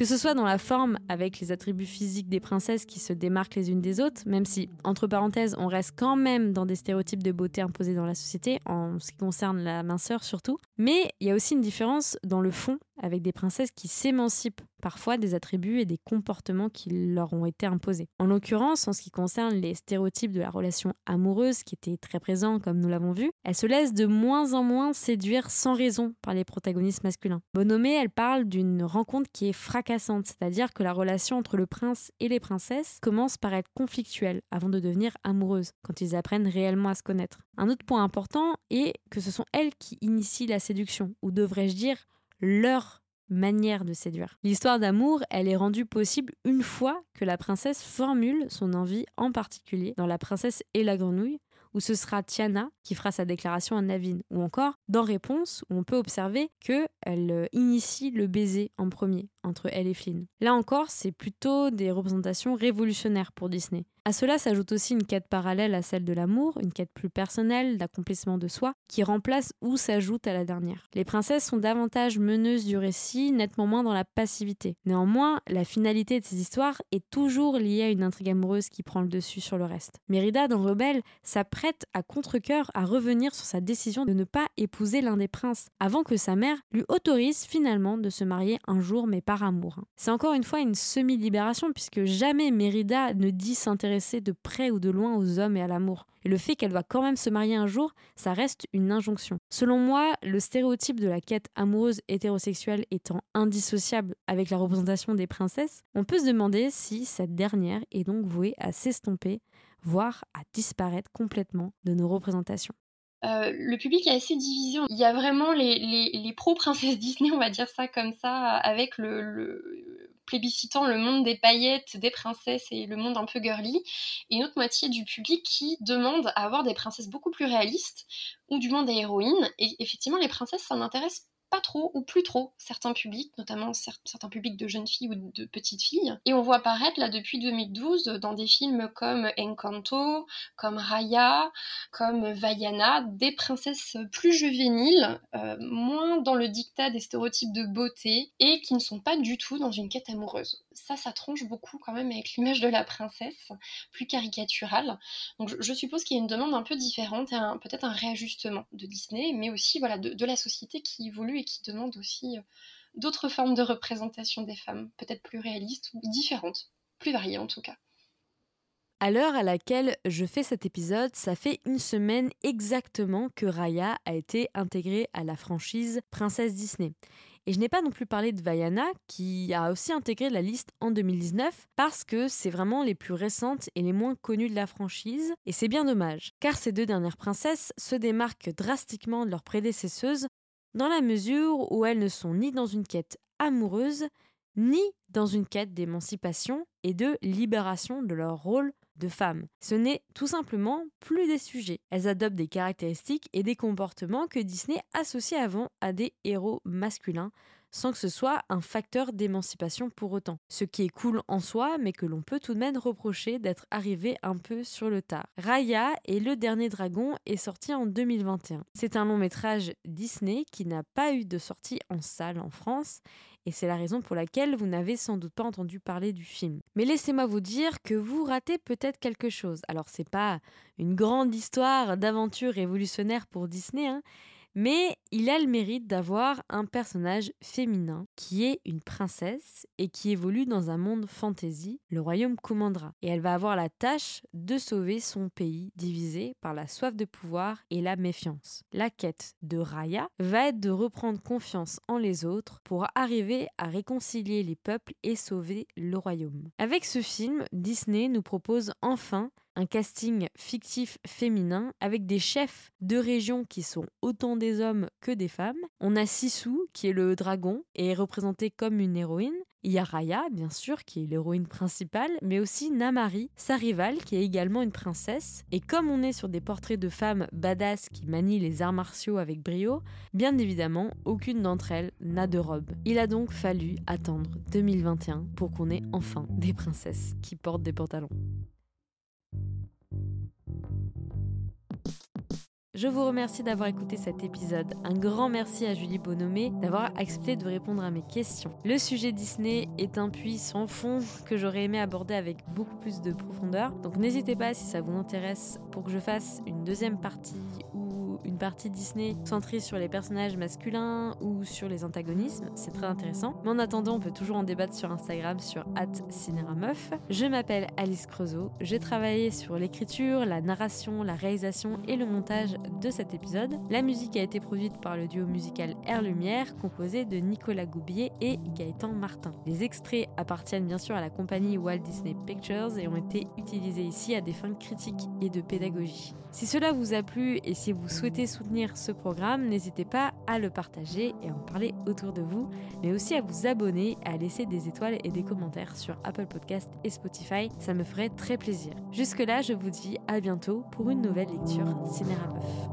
Speaker 1: Que ce soit dans la forme, avec les attributs physiques des princesses qui se démarquent les unes des autres, même si, entre parenthèses, on reste quand même dans des stéréotypes de beauté imposés dans la société, en ce qui concerne la minceur surtout, mais il y a aussi une différence dans le fond, avec des princesses qui s'émancipent parfois des attributs et des comportements qui leur ont été imposés. En l'occurrence, en ce qui concerne les stéréotypes de la relation amoureuse qui étaient très présents comme nous l'avons vu, elles se laissent de moins en moins séduire sans raison par les protagonistes masculins. Bonomé, elle parle d'une rencontre qui est fracassante, c'est-à-dire que la relation entre le prince et les princesses commence par être conflictuelle avant de devenir amoureuse, quand ils apprennent réellement à se connaître. Un autre point important est que ce sont elles qui initient la séduction, ou devrais-je dire leur manière de séduire. L'histoire d'amour, elle est rendue possible une fois que la princesse formule son envie en particulier dans La princesse et la grenouille, où ce sera Tiana qui fera sa déclaration à Navine, ou encore dans Réponse, où on peut observer qu'elle euh, initie le baiser en premier entre elle et Flynn. Là encore, c'est plutôt des représentations révolutionnaires pour Disney. À cela s'ajoute aussi une quête parallèle à celle de l'amour, une quête plus personnelle, d'accomplissement de soi, qui remplace ou s'ajoute à la dernière. Les princesses sont davantage meneuses du récit, nettement moins dans la passivité. Néanmoins, la finalité de ces histoires est toujours liée à une intrigue amoureuse qui prend le dessus sur le reste. Mérida, dans Rebelle, s'apprête à contre-coeur à revenir sur sa décision de ne pas épouser l'un des princes, avant que sa mère lui autorise finalement de se marier un jour, mais amour. C'est encore une fois une semi-libération, puisque jamais Mérida ne dit s'intéresser de près ou de loin aux hommes et à l'amour. Et le fait qu'elle va quand même se marier un jour, ça reste une injonction. Selon moi, le stéréotype de la quête amoureuse hétérosexuelle étant indissociable avec la représentation des princesses, on peut se demander si cette dernière est donc vouée à s'estomper, voire à disparaître complètement de nos représentations.
Speaker 5: Euh, le public est assez divisé. Il y a vraiment les, pro-princesses <laughs> Disney, on va dire ça comme ça, avec le, plébiscitant le monde des paillettes, des princesses et le monde un peu girly, et une autre moitié du public qui demande à avoir des princesses beaucoup plus réalistes, ou du moins des héroïnes. Et effectivement, les princesses, ça n'intéresse pas trop ou plus trop certains publics, notamment certains publics de jeunes filles ou de petites filles. Et on voit apparaître là depuis 2012 dans des films comme Encanto, comme Raya, comme Vaiana, des princesses plus juvéniles, euh, moins dans le dictat des stéréotypes de beauté et qui ne sont pas du tout dans une quête amoureuse. Ça, ça tronche beaucoup quand même avec l'image de la princesse, plus caricaturale. Donc je, suppose qu'il y a une demande un peu différente peut-être un réajustement de Disney, mais aussi voilà de, de la société qui évolue et qui demande aussi euh, d'autres formes de représentation des femmes, peut-être plus réalistes ou différentes, plus variées en tout cas.
Speaker 1: À l'heure à laquelle je fais cet épisode, ça fait une semaine exactement que Raya a été intégrée à la franchise Princesse Disney. Et je n'ai pas non plus parlé de Vaiana, qui a aussi intégré la liste en 2019, parce que c'est vraiment les plus récentes et les moins connues de la franchise, et c'est bien dommage, car ces deux dernières princesses se démarquent drastiquement de leurs prédécesseuses, dans la mesure où elles ne sont ni dans une quête amoureuse, ni dans une quête d'émancipation et de libération de leur rôle de femmes. Ce n'est tout simplement plus des sujets. Elles adoptent des caractéristiques et des comportements que Disney associait avant à des héros masculins, sans que ce soit un facteur d'émancipation pour autant. Ce qui est cool en soi, mais que l'on peut tout de même reprocher d'être arrivé un peu sur le tard. Raya et le dernier dragon est sorti en 2021. C'est un long métrage Disney qui n'a pas eu de sortie en salle en France et c'est la raison pour laquelle vous n'avez sans doute pas entendu parler du film. Mais laissez-moi vous dire que vous ratez peut-être quelque chose. Alors c'est pas une grande histoire d'aventure révolutionnaire pour Disney, hein, mais il a le mérite d'avoir un personnage féminin qui est une princesse et qui évolue dans un monde fantasy, le royaume commandera. Et elle va avoir la tâche de sauver son pays divisé par la soif de pouvoir et la méfiance. La quête de Raya va être de reprendre confiance en les autres pour arriver à réconcilier les peuples et sauver le royaume. Avec ce film, Disney nous propose enfin un casting fictif féminin avec des chefs de région qui sont autant des hommes que des femmes. On a Sisu qui est le dragon et est représenté comme une héroïne. Il bien sûr, qui est l'héroïne principale, mais aussi Namari, sa rivale, qui est également une princesse. Et comme on est sur des portraits de femmes badass qui manient les arts martiaux avec brio, bien évidemment, aucune d'entre elles n'a de robe. Il a donc fallu attendre 2021 pour qu'on ait enfin des princesses qui portent des pantalons. Je vous remercie d'avoir écouté cet épisode. Un grand merci à Julie Bonomé d'avoir accepté de répondre à mes questions. Le sujet Disney est un puits sans fond que j'aurais aimé aborder avec beaucoup plus de profondeur. Donc n'hésitez pas si ça vous intéresse pour que je fasse une deuxième partie ou une partie Disney centrée sur les personnages masculins ou sur les antagonismes. C'est très intéressant. Mais en attendant, on peut toujours en débattre sur Instagram sur @cinérameuf. Je m'appelle Alice Creusot. J'ai travaillé sur l'écriture, la narration, la réalisation et le montage de cet épisode. La musique a été produite par le duo musical Air Lumière, composé de Nicolas Goubier et Gaëtan Martin. Les extraits appartiennent bien sûr à la compagnie Walt Disney Pictures et ont été utilisés ici à des fins critiques et de pédagogie. Si cela vous a plu et si vous souhaitez soutenir ce programme, n'hésitez pas à le partager et à en parler autour de vous, mais aussi à vous abonner, à laisser des étoiles et des commentaires sur Apple Podcast et Spotify, ça me ferait très plaisir. Jusque là, je vous dis à bientôt pour une nouvelle lecture Cinéra Meuf.